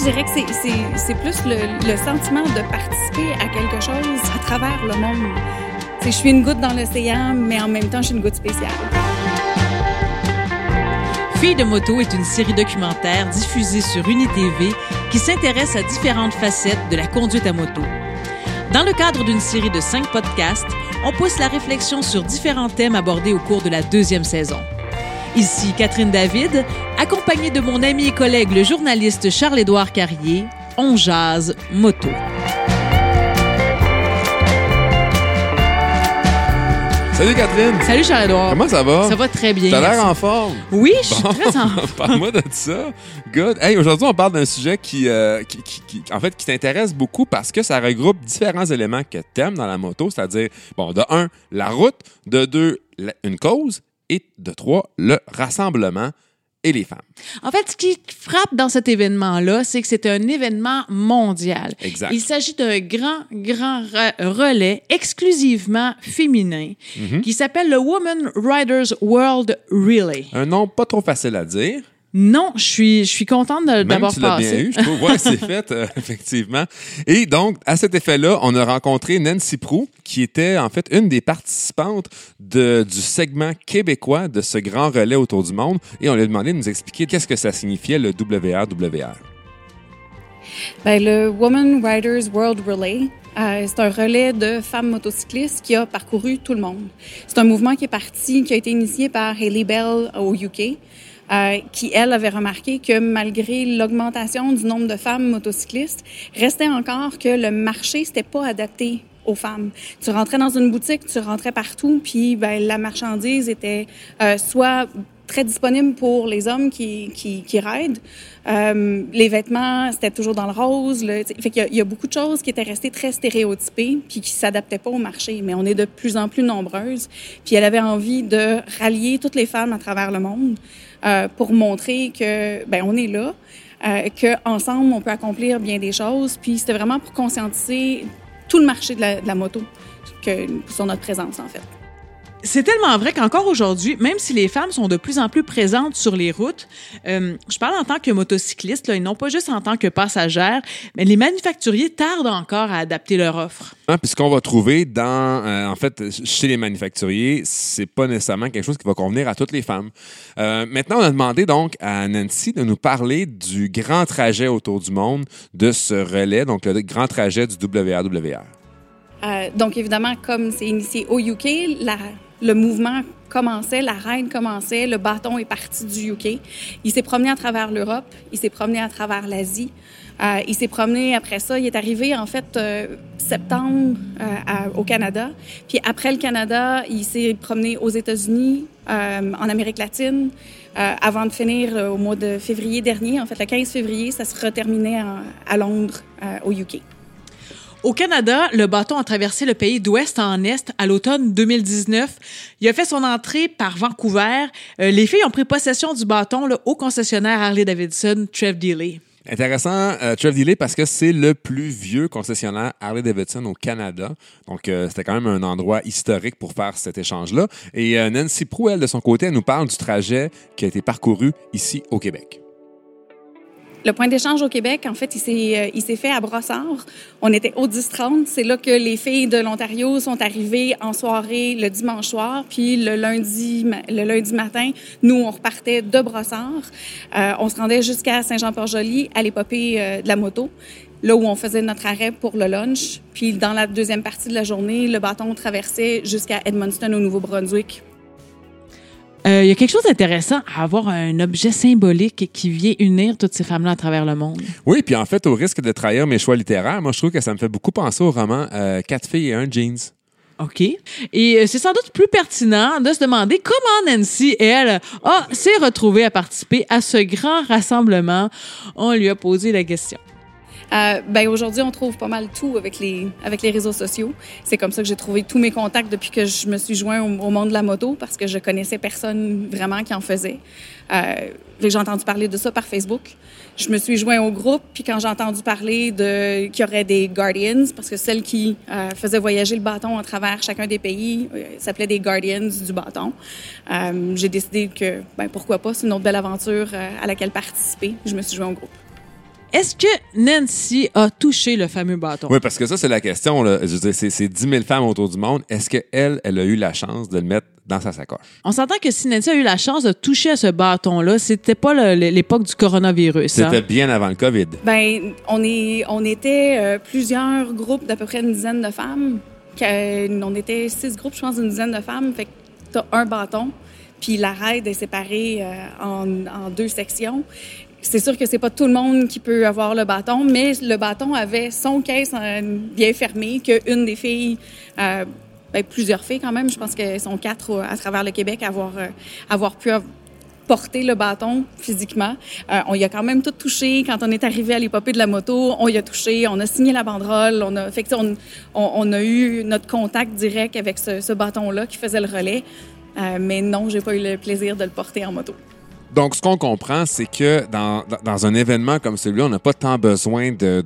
je dirais que c'est plus le, le, sentiment de participer à quelque chose à travers le monde. je suis une goutte dans l'océan, mais en même temps, je suis une goutte spéciale. Fille de moto est une série documentaire diffusée sur UniTV qui s'intéresse à différentes facettes de la conduite à moto. Dans le cadre d'une série de cinq podcasts, on pousse la réflexion sur différents thèmes abordés au cours de la deuxième saison. Ici Catherine David, accompagnée de mon ami et collègue le journaliste Charles-Édouard Carrier, on jase moto. Salut Catherine. Salut Charles-Édouard. Comment ça va? Ça va très bien. T'as l'air en forme. Oui, je suis très en forme. Parle-moi de ça. Good. Hey, aujourd'hui, on parle d'un sujet qui, euh, qui, qui, en fait, qui t'intéresse beaucoup parce que ça regroupe différents éléments que t'aimes dans la moto, c'est-à-dire, bon, de un, la route, de deux, une cause, et de trois, le rassemblement et les femmes. En fait, ce qui frappe dans cet événement-là, c'est que c'est un événement mondial. Exact. Il s'agit d'un grand, grand relais exclusivement féminin mm-hmm. qui s'appelle le Women Riders World Relay. Un nom pas trop facile à dire. Non, je suis, je suis contente d'avoir passé. Bien eu, je trouve. Ouais, c'est fait, euh, effectivement. Et donc, à cet effet-là, on a rencontré Nancy Prou, qui était en fait une des participantes de, du segment québécois de ce grand relais autour du monde. Et on lui a demandé de nous expliquer qu'est-ce que ça signifiait le WRWR. Ben, le Women Riders World Relay, euh, c'est un relais de femmes motocyclistes qui a parcouru tout le monde. C'est un mouvement qui est parti, qui a été initié par Hailey Bell au UK. Euh, qui, elle, avait remarqué que malgré l'augmentation du nombre de femmes motocyclistes, restait encore que le marché s'était pas adapté aux femmes. Tu rentrais dans une boutique, tu rentrais partout, puis ben, la marchandise était euh, soit très disponible pour les hommes qui, qui, qui raident. Euh, les vêtements, c'était toujours dans le rose. Là, fait qu'il y, y a beaucoup de choses qui étaient restées très stéréotypées puis qui s'adaptaient pas au marché. Mais on est de plus en plus nombreuses. Puis elle avait envie de rallier toutes les femmes à travers le monde euh, pour montrer que ben on est là, euh, qu'ensemble on peut accomplir bien des choses. Puis c'était vraiment pour conscientiser tout le marché de la, de la moto que, sur notre présence en fait. C'est tellement vrai qu'encore aujourd'hui, même si les femmes sont de plus en plus présentes sur les routes, euh, je parle en tant que motocycliste, là, et non pas juste en tant que passagère, mais les manufacturiers tardent encore à adapter leur offre. Ah, puis ce qu'on va trouver dans, euh, en fait, chez les manufacturiers, c'est pas nécessairement quelque chose qui va convenir à toutes les femmes. Euh, maintenant, on a demandé donc à Nancy de nous parler du grand trajet autour du monde de ce relais, donc le grand trajet du WRWR. Euh, donc évidemment, comme c'est initié au UK, la le mouvement commençait, la reine commençait, le bâton est parti du UK. Il s'est promené à travers l'Europe, il s'est promené à travers l'Asie. Euh, il s'est promené après ça. Il est arrivé en fait euh, septembre euh, au Canada. Puis après le Canada, il s'est promené aux États-Unis, en Amérique latine, avant de finir au mois de février dernier. En fait, le 15 février, ça se reterminait à Londres, au UK. Au Canada, le bâton a traversé le pays d'ouest en est à l'automne 2019. Il a fait son entrée par Vancouver. Euh, les filles ont pris possession du bâton au concessionnaire Harley-Davidson, Trev Dealey. Intéressant, euh, Trev Dealey, parce que c'est le plus vieux concessionnaire Harley-Davidson au Canada. Donc, euh, c'était quand même un endroit historique pour faire cet échange-là. Et Nancy Prou, de son côté, nous parle du trajet qui a été parcouru ici au Québec. Le point d'échange au Québec, en fait, il s'est, euh, il s'est fait à Brossard. On était au 10-30. C'est là que les filles de l'Ontario sont arrivées en soirée le dimanche soir. Puis le lundi, le lundi matin, nous, on repartait de Brossard. Euh, on se rendait jusqu'à Saint-Jean-Port-Joli à l'épopée euh, de la moto là où on faisait notre arrêt pour le lunch. Puis dans la deuxième partie de la journée, le bâton traversait jusqu'à Edmundston au Nouveau-Brunswick euh, il y a quelque chose d'intéressant à avoir un objet symbolique qui vient unir toutes ces femmes-là à travers le monde. Oui, puis en fait, au risque de trahir mes choix littéraires, moi, je trouve que ça me fait beaucoup penser au roman euh, Quatre filles et un jeans. OK. Et euh, c'est sans doute plus pertinent de se demander comment Nancy, elle, s'est retrouvée à participer à ce grand rassemblement. On lui a posé la question. Euh, ben aujourd'hui, on trouve pas mal tout avec les avec les réseaux sociaux. C'est comme ça que j'ai trouvé tous mes contacts depuis que je me suis joint au, monde de la moto parce que je connaissais personne vraiment qui en faisait. Euh, j'ai entendu parler de ça par Facebook. Je me suis joint au groupe, puis quand j'ai entendu parler de qu'il y aurait des Guardians, parce que celles qui euh, faisaient voyager le bâton à travers chacun des pays euh, s'appelaient des Guardians du bâton, euh, j'ai décidé que ben pourquoi pas, c'est une autre belle aventure euh, à laquelle participer. Je me suis joint au groupe. Est-ce que Nancy a touché le fameux bâton? Oui, parce que ça, c'est la question. Là. Je veux dire, c'est, c'est 10 000 femmes autour du monde. Est-ce qu'elle, elle a eu la chance de le mettre dans sa sacoche? On s'entend que si Nancy a eu la chance de toucher à ce bâton-là, c'était pas l'époque du coronavirus. hein? C'était bien avant le COVID. Ben, on, est, on était euh, plusieurs groupes d'à peu près une dizaine de femmes. Que- on était six groupes, je pense, d'une dizaine de femmes. Fait que t'as un bâton, puis la raide est séparée euh, en, en deux sections. C'est sûr que c'est pas tout le monde qui peut avoir le bâton, mais le bâton avait son caisse euh, bien fermé, qu'une des filles, euh, ben, plusieurs filles quand même, je pense qu'elles sont quatre à travers le Québec à avoir, euh, avoir pu porter le bâton physiquement. Euh, on y a quand même tout touché. Quand on est arrivé à l'épopée de la moto, on y a touché, on a signé la banderole, on a, fait on, on, on a eu notre contact direct avec ce, ce bâton-là qui faisait le relais. Euh, mais non, j'ai pas eu le plaisir de le porter en moto. Donc, ce qu'on comprend, c'est que dans, un événement comme celui-là, on n'a pas tant besoin de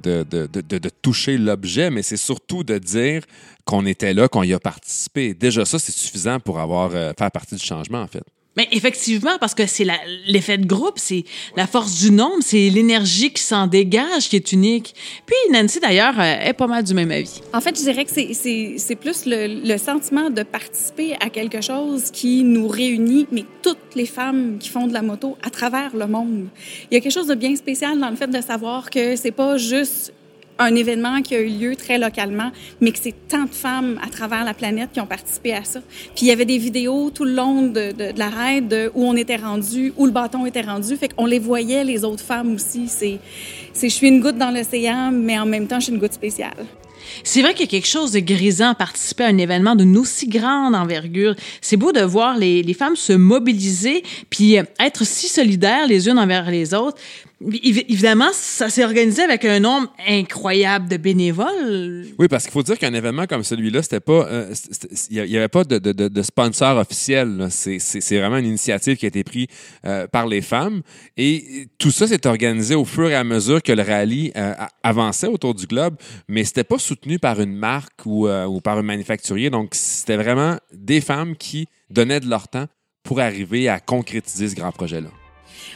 toucher l'objet, mais c'est surtout de dire qu'on était là, qu'on y a participé. Déjà, ça, c'est suffisant pour avoir euh, faire partie du changement, en fait. Mais effectivement, parce que c'est l'effet de groupe, c'est la force du nombre, c'est l'énergie qui s'en dégage qui est unique. Puis Nancy, d'ailleurs, euh, est pas mal du même avis. En fait, je dirais que c'est plus le, le sentiment de participer à quelque chose qui nous réunit, mais toutes les femmes qui font de la moto à travers le monde. Il y a quelque chose de bien spécial dans le fait de savoir que c'est pas juste un événement qui a eu lieu très localement, mais que c'est tant de femmes à travers la planète qui ont participé à ça. Puis il y avait des vidéos tout le long de, de, la raid où on était rendu, où le bâton était rendu. Fait qu'on les voyait, les autres femmes aussi. C'est, c'est, je suis une goutte dans l'océan, mais en même temps, je suis une goutte spéciale. C'est vrai qu'il y a quelque chose de grisant à participer à un événement d'une aussi grande envergure. C'est beau de voir les, les femmes se mobiliser puis euh, être si solidaires les unes envers les autres. Évi- Évidemment, ça s'est organisé avec un nombre incroyable de bénévoles. Oui, parce qu'il faut dire qu'un événement comme celui-là, c'était pas, euh, il n'y avait pas de, sponsor officiel. C'est, vraiment une initiative qui a été prise euh, par les femmes. Et tout ça s'est organisé au fur et à mesure que le rallye euh, avançait autour du globe, mais c'était pas soutenu par une marque ou, ou par un manufacturier. Donc, c'était vraiment des femmes qui donnaient de leur temps pour arriver à concrétiser ce grand projet-là.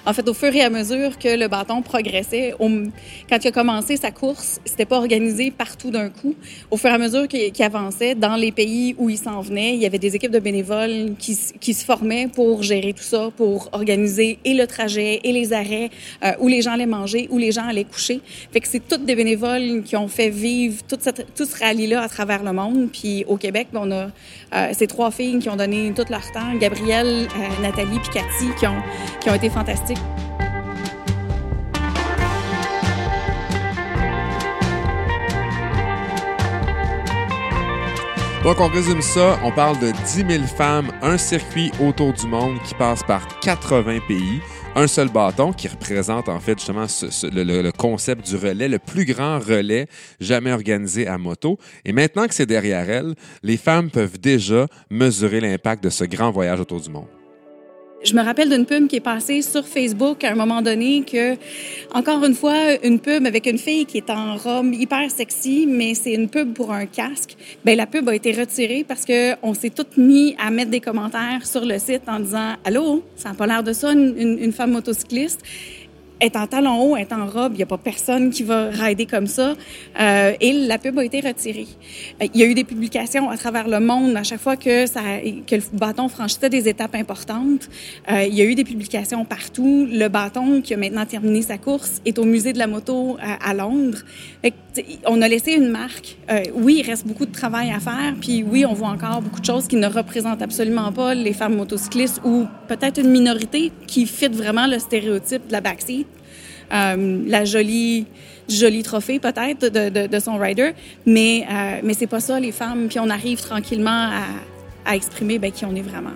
En fait, au fur et à mesure que le bâton progressait, quand il a commencé sa course, c'était pas organisé partout d'un coup. Au fur et à mesure qu'il avançait, dans les pays où il s'en venait, il y avait des équipes de bénévoles qui, se formaient pour gérer tout ça, pour organiser et le trajet et les arrêts, euh, où les gens allaient manger, où les gens allaient coucher. Fait que c'est toutes des bénévoles qui ont fait vivre tout ce rallye-là à travers le monde. Puis au Québec, ben, on a euh, ces trois filles qui ont donné tout leur temps, Gabrielle, euh, Nathalie puis Cathy, qui ont été fantastiques. Donc, on résume ça. On parle de 10 000 femmes, un circuit autour du monde qui passe par 80 pays, un seul bâton qui représente en fait justement le- le concept du relais, le plus grand relais jamais organisé à moto. Et maintenant que c'est derrière elles, les femmes peuvent déjà mesurer l'impact de ce grand voyage autour du monde. Je me rappelle d'une pub qui est passée sur Facebook à un moment donné que, encore une fois, une pub avec une fille qui est en robe hyper sexy, mais c'est une pub pour un casque. Ben la pub a été retirée parce que on s'est toutes mis à mettre des commentaires sur le site en disant Allô, ça n'a pas l'air de ça, une, une- femme motocycliste. Est en talons hauts, est en robe, il n'y a pas personne qui va rider comme ça. Euh, et la pub a été retirée. Euh, Il y a eu des publications à travers le monde à chaque fois que, ça, que le bâton franchissait des étapes importantes. Euh, il y a eu des publications partout. Le bâton, qui a maintenant terminé sa course, est au musée de la moto à, à Londres. Fait on a laissé une marque. Euh, oui, il reste beaucoup de travail à faire. Puis oui, on voit encore beaucoup de choses qui ne représentent absolument pas les femmes motocyclistes ou peut-être une minorité qui fit vraiment le stéréotype de la backseat. Euh, la jolie, joli trophée peut-être de, de, de, son rider, mais, euh, mais c'est pas ça les femmes. Puis on arrive tranquillement à, à exprimer ben, qui on est vraiment.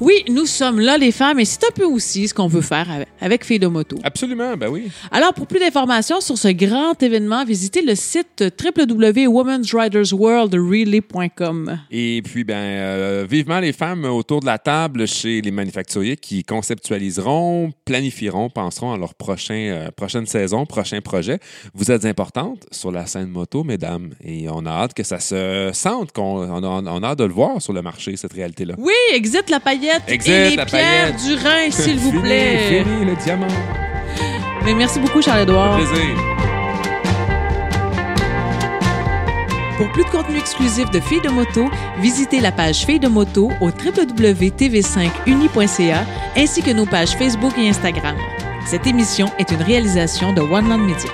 Oui, nous sommes là, les femmes, et c'est un peu aussi ce qu'on veut faire avec, avec Filles de moto. Absolument, ben oui. Alors, pour plus d'informations sur ce grand événement, visitez le site www.womensridersworldrelay.com. Et puis, ben, euh, vivement les femmes autour de la table chez les manufacturiers qui conceptualiseront, planifieront, penseront à leur prochain, euh, prochaine saison, prochain projet. Vous êtes importantes sur la scène moto, mesdames, et on a hâte que ça se sente, qu'on on a, on a hâte de le voir sur le marché, cette réalité-là. Oui, exit la et les pierres du rein, s'il vous plaît. Fini, le diamant. Mais merci beaucoup, Charles-Édouard. plaisir. Pour plus de contenu exclusif de Filles de moto, visitez la page Filles de moto au www.tv5uni.ca ainsi que nos pages Facebook et Instagram. Cette émission est une réalisation de One Land Media.